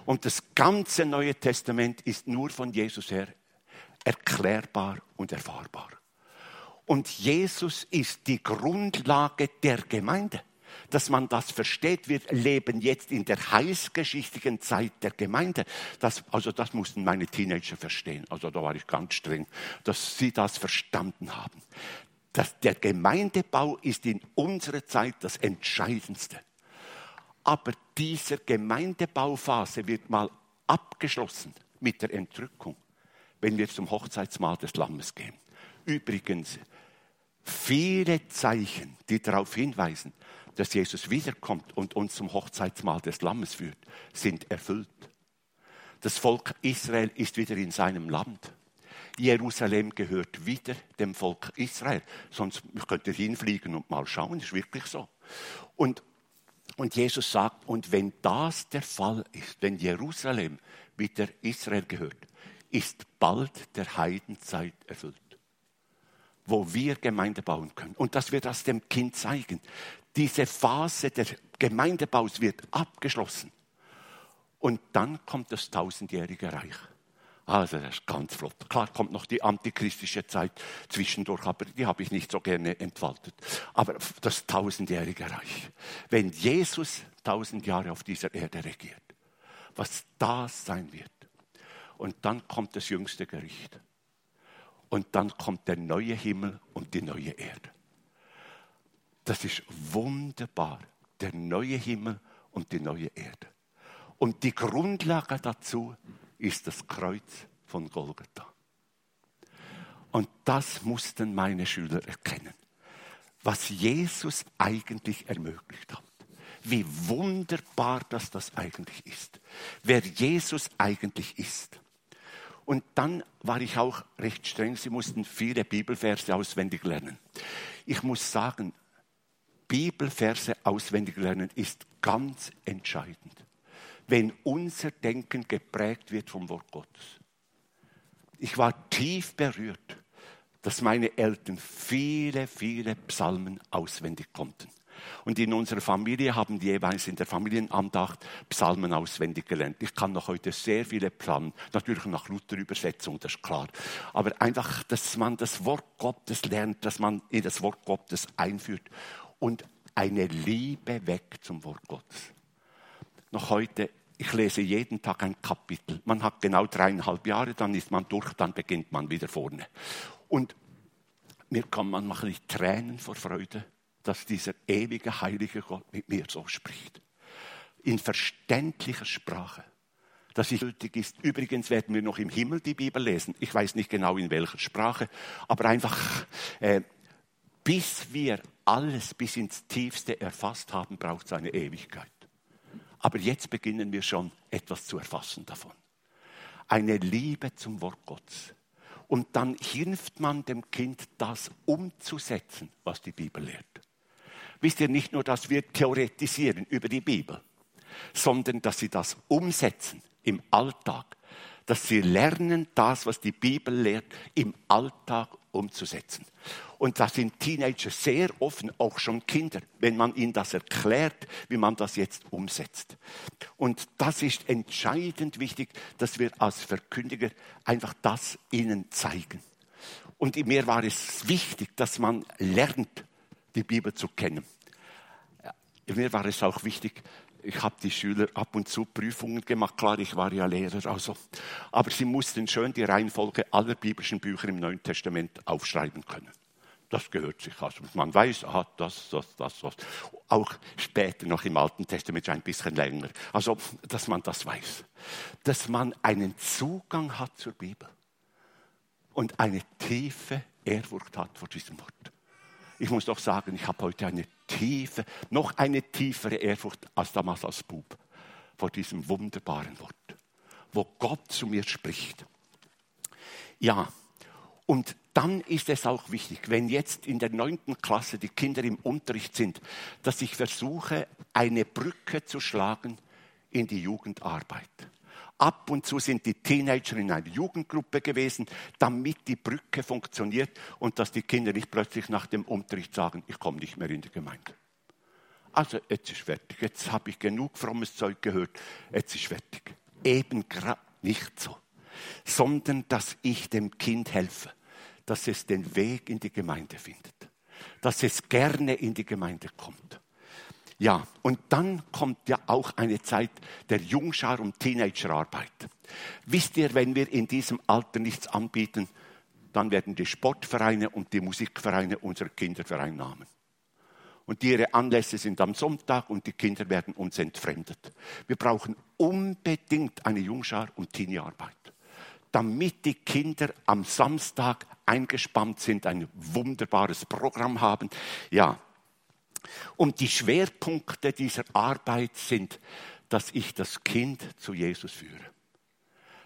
Speaker 1: Und das ganze Neue Testament ist nur von Jesus her erklärbar und erfahrbar. Und Jesus ist die Grundlage der Gemeinde dass man das versteht. Wir leben jetzt in der heißgeschichtlichen Zeit der Gemeinde. Das, also das mussten meine Teenager verstehen. Also da war ich ganz streng, dass sie das verstanden haben. Das, der Gemeindebau ist in unserer Zeit das Entscheidendste. Aber diese Gemeindebauphase wird mal abgeschlossen mit der Entrückung, wenn wir zum Hochzeitsmahl des Lammes gehen. Übrigens, viele Zeichen, die darauf hinweisen, dass Jesus wiederkommt und uns zum Hochzeitsmahl des Lammes führt, sind erfüllt. Das Volk Israel ist wieder in seinem Land. Jerusalem gehört wieder dem Volk Israel. Sonst könnt ihr hinfliegen und mal schauen, ist wirklich so. Und, und Jesus sagt, und wenn das der Fall ist, wenn Jerusalem wieder Israel gehört, ist bald der Heidenzeit erfüllt wo wir Gemeinde bauen können. Und dass wir das dem Kind zeigen. Diese Phase des Gemeindebaus wird abgeschlossen. Und dann kommt das tausendjährige Reich. Also das ist ganz flott. Klar kommt noch die antichristische Zeit zwischendurch, aber die habe ich nicht so gerne entfaltet. Aber das tausendjährige Reich. Wenn Jesus tausend Jahre auf dieser Erde regiert, was das sein wird. Und dann kommt das jüngste Gericht. Und dann kommt der neue Himmel und die neue Erde. Das ist wunderbar. Der neue Himmel und die neue Erde. Und die Grundlage dazu das Kreuz von Golgatha. Und das mussten meine Schüler erkennen, was Jesus eigentlich ermöglicht hat. Wie wunderbar dass das eigentlich ist. Wer Jesus eigentlich ist. Und dann war ich auch recht streng. Sie mussten viele Bibelverse auswendig lernen. Ich muss sagen, Bibelverse auswendig lernen ist ganz entscheidend, wenn unser Denken geprägt wird vom Wort Gottes. Ich war tief berührt, dass meine Eltern viele, viele Psalmen auswendig konnten. Und in unserer Familie haben wir jeweils in der Familienandacht Psalmen auswendig gelernt. Ich kann noch heute sehr viele Psalmen, natürlich nach Luther-Übersetzung, das ist klar. Aber einfach, dass man das Wort Gottes lernt, dass man in das Wort Gottes einführt und eine Liebe weg zum Wort Gottes. Noch heute, ich lese jeden Tag ein Kapitel. Man hat genau dreieinhalb Jahre, dann ist man durch, dann beginnt man wieder vorne. Und mir kommen manchmal Tränen vor Freude, dass dieser ewige, heilige Gott mit mir so spricht. In verständlicher Sprache dass es gültig ist. Übrigens werden wir noch im Himmel die Bibel lesen. Ich weiß nicht genau in welcher Sprache, aber einfach, äh, bis wir alles bis ins Tiefste erfasst haben, braucht es eine Ewigkeit. Aber jetzt beginnen wir schon etwas zu erfassen davon. Eine Liebe zum Wort Gottes. Und dann hilft man dem Kind, das umzusetzen, was die Bibel lehrt. Wisst ihr nicht nur, dass wir theoretisieren über die Bibel, sondern dass sie das umsetzen im Alltag, dass sie lernen, das, was die Bibel lehrt, im Alltag umzusetzen. Und das sind Teenager sehr offen, auch schon Kinder, wenn man ihnen das erklärt, wie man das jetzt umsetzt. Und das ist entscheidend wichtig, dass wir als Verkündiger einfach das ihnen zeigen. Und mir war es wichtig, dass man lernt, die Bibel zu kennen. Mir war es auch wichtig, ich habe die Schüler ab und zu Prüfungen gemacht. Klar, ich war ja Lehrer, also. Aber sie mussten schön die Reihenfolge aller biblischen Bücher im Neuen Testament aufschreiben können. Das gehört sich. Also man weiß, ah, das, das, das, das. Auch später noch im Alten Testament ein bisschen länger. Also, dass man das weiß. Dass man einen Zugang hat zur Bibel und eine tiefe Ehrfurcht hat vor diesem Wort. Ich muss doch sagen, ich habe heute eine tiefe, noch eine tiefere Ehrfurcht als damals als Bub vor diesem wunderbaren Wort, wo Gott zu mir spricht. Ja, und dann ist es auch wichtig, wenn jetzt in der neunten Klasse die Kinder im Unterricht sind, dass ich versuche, eine Brücke zu schlagen in die Jugendarbeit. Ab und zu sind die Teenager in einer Jugendgruppe gewesen, damit die Brücke funktioniert und dass die Kinder nicht plötzlich nach dem Unterricht sagen, ich komme nicht mehr in die Gemeinde. Also jetzt ist fertig, jetzt habe ich genug frommes Zeug gehört, jetzt ist fertig. Eben gerade nicht so, sondern dass ich dem Kind helfe, dass es den Weg in die Gemeinde findet, dass es gerne in die Gemeinde kommt ja, und dann kommt ja auch eine Zeit der Jungschar- und Teenagerarbeit. Wisst ihr, wenn wir in diesem Alter nichts anbieten, dann werden die Sportvereine und die Musikvereine unsere Kinder vereinnahmen. Und ihre Anlässe sind am Sonntag und die Kinder werden uns entfremdet. Wir brauchen unbedingt eine Jungschar- und Teenie-Arbeit, damit die Kinder am Samstag eingespannt sind, ein wunderbares Programm haben. Ja, und die Schwerpunkte dieser Arbeit sind, dass ich das Kind zu Jesus führe.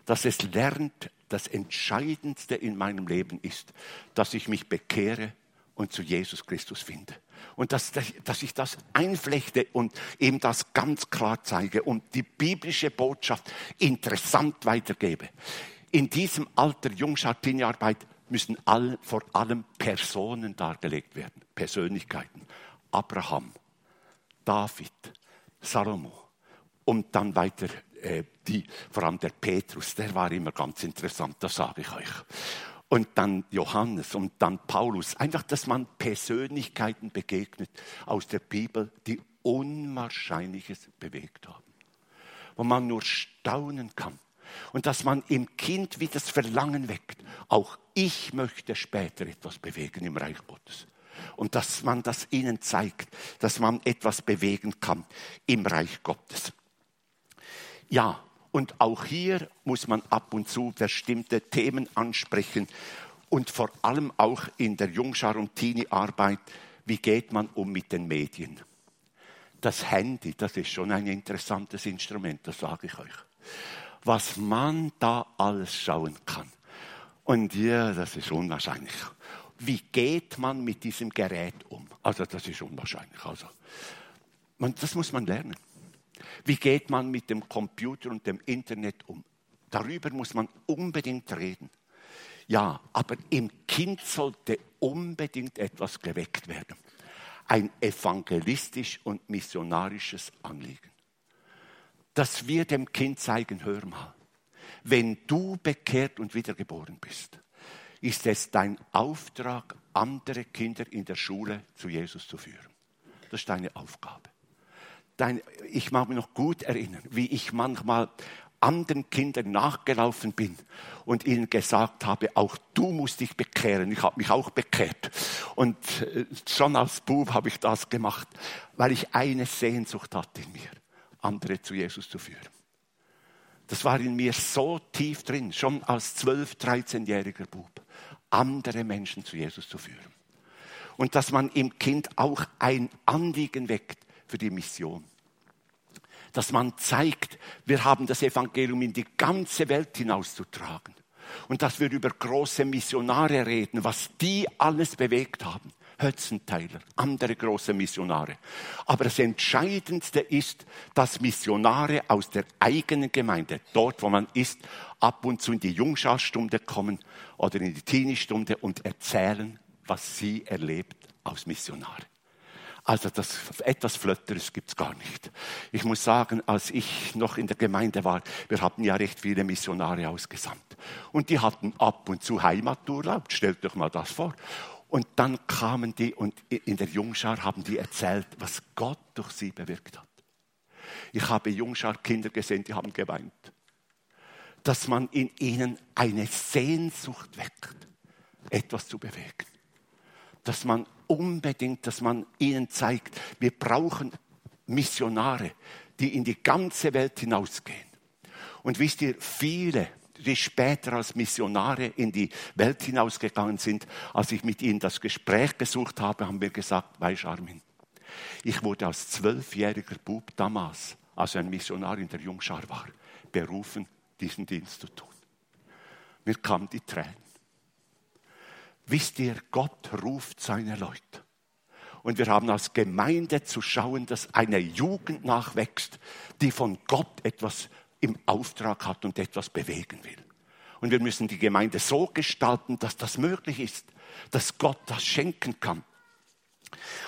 Speaker 1: Dass es lernt, das Entscheidendste in meinem Leben ist, dass ich mich bekehre und zu Jesus Christus finde. Und dass, dass ich das einflechte und ihm das ganz klar zeige und die biblische Botschaft interessant weitergebe. In diesem Alter Jungschartini-Arbeit müssen all, vor allem Personen dargelegt werden, Persönlichkeiten. Abraham, David, Salomo und dann weiter äh, die, vor allem der Petrus, der war immer ganz interessant, das sage ich euch. Und dann Johannes und dann Paulus. Einfach, dass man Persönlichkeiten begegnet aus der Bibel, die Unwahrscheinliches bewegt haben. Wo man nur staunen kann. Und dass man im Kind wie das Verlangen weckt. Auch ich möchte später etwas bewegen im Reich Gottes und dass man das ihnen zeigt, dass man etwas bewegen kann im Reich Gottes. Ja, und auch hier muss man ab und zu bestimmte Themen ansprechen und vor allem auch in der Jungschar- und Teenie-Arbeit, wie geht man um mit den Medien? Das Handy, das ist schon ein interessantes Instrument, das sage ich euch. Was man da alles schauen kann. Und ja, das ist unwahrscheinlich wie geht man mit diesem Gerät um? Also das ist unwahrscheinlich. Also, man, das muss man lernen. Wie geht man mit dem Computer und dem Internet um? Darüber muss man unbedingt reden. Ja, aber im Kind sollte unbedingt etwas geweckt werden. Ein evangelistisch und missionarisches Anliegen. Dass wir dem Kind zeigen, hör mal, wenn du bekehrt und wiedergeboren bist, ist es dein Auftrag, andere Kinder in der Schule zu Jesus zu führen. Das ist deine Aufgabe. Dein, ich mag mich noch gut erinnern, wie ich manchmal anderen Kindern nachgelaufen bin und ihnen gesagt habe, auch du musst dich bekehren. Ich habe mich auch bekehrt. Und äh, schon als Bub habe ich das gemacht, weil ich eine Sehnsucht hatte in mir, andere zu Jesus zu führen. Das war in mir so tief drin, schon als 12-, 13-jähriger Bub, andere Menschen zu Jesus zu führen. Und dass man im Kind auch ein Anliegen weckt für die Mission dass man zeigt, wir haben das Evangelium in die ganze Welt hinauszutragen. Und dass wir über große Missionare reden, was die alles bewegt haben. Hötzenteiler, andere große Missionare. Aber das Entscheidendste ist, dass Missionare aus der eigenen Gemeinde, dort wo man ist, ab und zu in die Jungscharstunde kommen oder in die Teenie-Stunde und erzählen, was sie erlebt aus Missionare. Also das etwas Flötteres gibt's gar nicht. Ich muss sagen, als ich noch in der Gemeinde war, wir hatten ja recht viele Missionare ausgesandt. Und die hatten ab und zu Heimaturlaub, stellt euch mal das vor. Und dann kamen die und in der Jungschar haben die erzählt, was Gott durch sie bewirkt hat. Ich habe Jungschar-Kinder gesehen, die haben geweint. Dass man in ihnen eine Sehnsucht weckt, etwas zu bewegen dass man unbedingt, dass man ihnen zeigt, wir brauchen Missionare, die in die ganze Welt hinausgehen. Und wisst ihr, viele, die später als Missionare in die Welt hinausgegangen sind, als ich mit ihnen das Gespräch gesucht habe, haben mir gesagt, weißt Armin, ich wurde als zwölfjähriger Bub damals, als ein Missionar in der Jungschar war, berufen, diesen Dienst zu tun. Mir kamen die Tränen. Wisst ihr, Gott ruft seine Leute. Und wir haben als Gemeinde zu schauen, dass eine Jugend nachwächst, die von Gott etwas im Auftrag hat und etwas bewegen will. Und wir müssen die Gemeinde so gestalten, dass das möglich ist, dass Gott das schenken kann.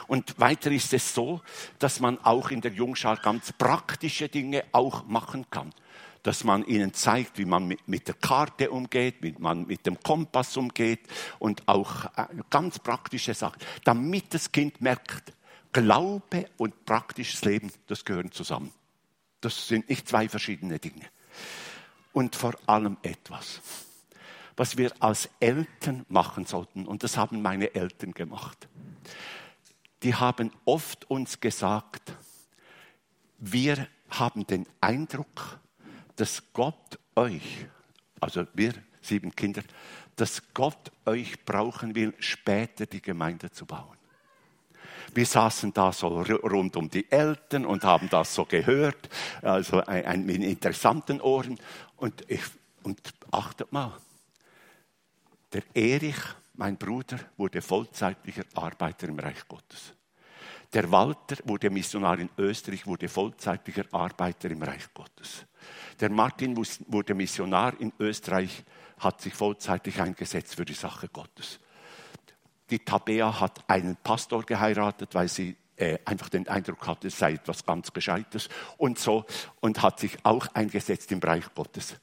Speaker 1: Und weiter ist es so, dass man auch in der Jungschar ganz praktische Dinge auch machen kann dass man ihnen zeigt, wie man mit, der Karte umgeht, wie man mit dem Kompass umgeht und auch äh, ganz praktische Sachen, damit das Kind merkt, Glaube und praktisches Leben, das gehören zusammen. Das sind nicht zwei verschiedene Dinge. Und vor allem etwas, was wir als Eltern machen sollten, und das haben meine Eltern gemacht. Die haben oft uns gesagt, wir haben den Eindruck, dass Gott euch, also wir sieben Kinder, dass Gott euch brauchen will, später die Gemeinde zu bauen. Wir saßen da so rund um die Eltern und haben das so gehört, also ein, ein, in interessanten Ohren. Und, ich, und achtet mal, der Erich, mein Bruder, wurde vollzeitlicher Arbeiter im Reich Gottes. Der Walter wurde Missionar in Österreich, wurde vollzeitlicher Arbeiter im Reich Gottes. Der Martin wurde Missionar in Österreich, hat sich vollzeitig eingesetzt für die Sache Gottes. Die Tabea hat einen Pastor geheiratet, weil sie äh, einfach den Eindruck hatte, es sei etwas ganz Gescheites und so und hat sich auch eingesetzt im Bereich Gottes.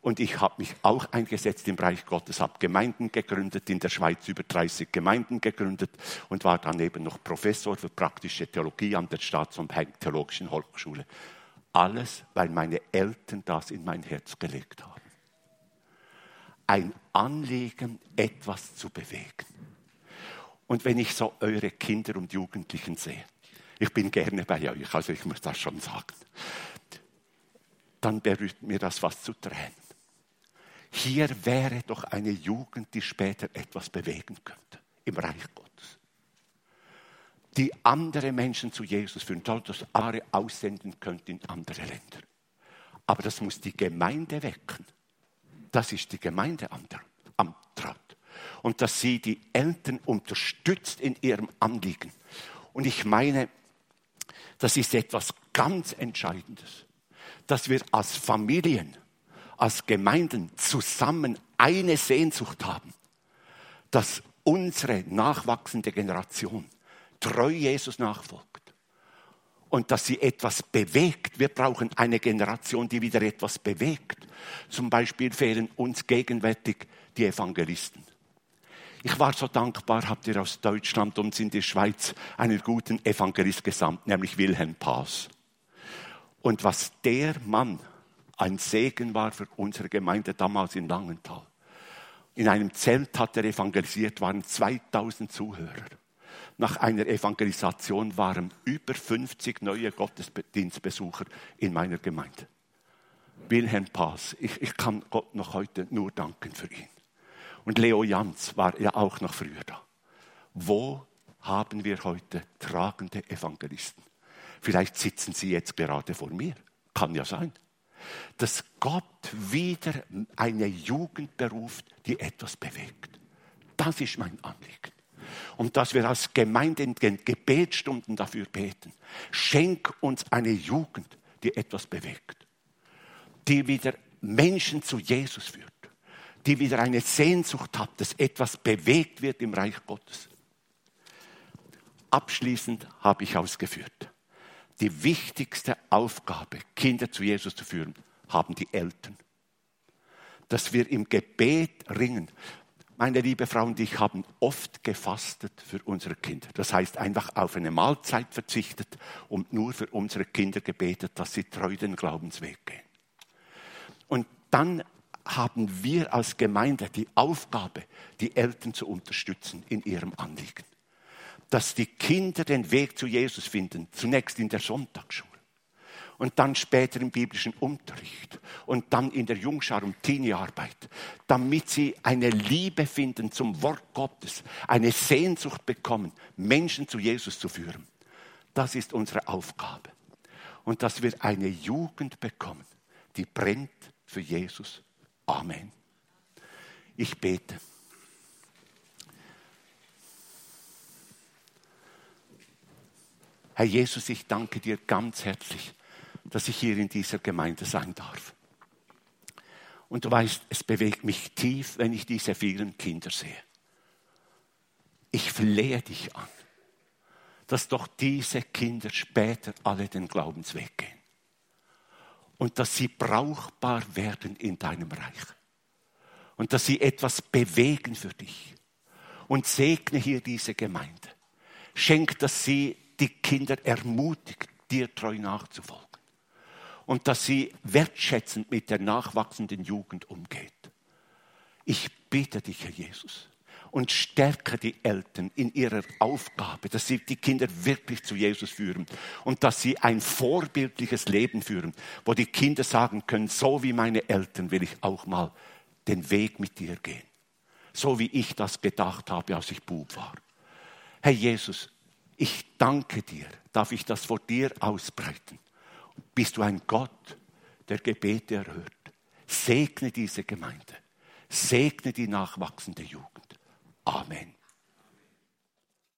Speaker 1: Und ich habe mich auch eingesetzt im Bereich Gottes, habe Gemeinden gegründet, in der Schweiz über 30 Gemeinden gegründet und war daneben noch Professor für praktische Theologie an der Staats- und Theologischen Hochschule. Alles, weil meine Eltern das in mein Herz gelegt haben. Ein Anliegen, etwas zu bewegen. Und wenn ich so eure Kinder und Jugendlichen sehe, ich bin gerne bei euch, also ich muss das schon sagen, dann berührt mir das was zu Tränen. Hier wäre doch eine Jugend, die später etwas bewegen könnte im Reich Gottes. Die andere Menschen zu Jesus führen, das Are aussenden könnte in andere Länder. Aber das muss die Gemeinde wecken. Das ist die Gemeinde Amtrat. Und dass sie die Eltern unterstützt in ihrem Anliegen. Und ich meine, das ist etwas ganz Entscheidendes, dass wir als Familien als Gemeinden zusammen eine Sehnsucht haben, dass unsere nachwachsende Generation treu Jesus nachfolgt und dass sie etwas bewegt. Wir brauchen eine Generation, die wieder etwas bewegt. Zum Beispiel fehlen uns gegenwärtig die Evangelisten. Ich war so dankbar, habt ihr aus Deutschland uns in die Schweiz einen guten Evangelist gesandt, nämlich Wilhelm Paas. Und was der Mann ein Segen war für unsere Gemeinde damals in Langenthal. In einem Zelt hat er evangelisiert, waren 2000 Zuhörer. Nach einer Evangelisation waren über 50 neue Gottesdienstbesucher in meiner Gemeinde. Wilhelm Paas, ich, ich kann Gott noch heute nur danken für ihn. Und Leo Jans war ja auch noch früher da. Wo haben wir heute tragende Evangelisten? Vielleicht sitzen sie jetzt gerade vor mir. Kann ja sein. Dass Gott wieder eine Jugend beruft, die etwas bewegt. Das ist mein Anliegen. Und dass wir als Gemeinde in den Gebetsstunden dafür beten. Schenk uns eine Jugend, die etwas bewegt. Die wieder Menschen zu Jesus führt. Die wieder eine Sehnsucht hat, dass etwas bewegt wird im Reich Gottes. Abschließend habe ich ausgeführt die wichtigste Aufgabe, Kinder zu Jesus zu führen, haben die Eltern. Dass wir im Gebet ringen. Meine liebe Frau und ich haben oft gefastet für unsere Kinder. Das heißt einfach auf eine Mahlzeit verzichtet und nur für unsere Kinder gebetet, dass sie treu den Glaubensweg gehen. Und dann haben wir als Gemeinde die Aufgabe, die Eltern zu unterstützen in ihrem Anliegen dass die Kinder den Weg zu Jesus finden, zunächst in der Sonntagsschule und dann später im biblischen Unterricht und dann in der Jungschar- und Teenie-Arbeit, damit sie eine Liebe finden zum Wort Gottes, eine Sehnsucht bekommen, Menschen zu Jesus zu führen. Das ist unsere Aufgabe. Und dass wir eine Jugend bekommen, die brennt für Jesus. Amen. Ich bete. Herr Jesus, ich danke dir ganz herzlich, dass ich hier in dieser Gemeinde sein darf. Und du weißt, es bewegt mich tief, wenn ich diese vielen Kinder sehe. Ich flehe dich an, dass doch diese Kinder später alle den Glaubensweg gehen. Und dass sie brauchbar werden in deinem Reich. Und dass sie etwas bewegen für dich. Und segne hier diese Gemeinde. Schenk, dass sie die Kinder ermutigt, dir treu nachzufolgen. Und dass sie wertschätzend mit der nachwachsenden Jugend umgeht. Ich bitte dich, Herr Jesus, und stärke die Eltern in ihrer Aufgabe, dass sie die Kinder wirklich zu Jesus führen und dass sie ein vorbildliches Leben führen, wo die Kinder sagen können, so wie meine Eltern will ich auch mal den Weg mit dir gehen. So wie ich das gedacht habe, als ich Bub war. Herr Jesus, ich danke dir, darf ich das vor dir ausbreiten. Bist du ein Gott, der Gebete erhört. Segne diese Gemeinde. Segne die nachwachsende Jugend. Amen.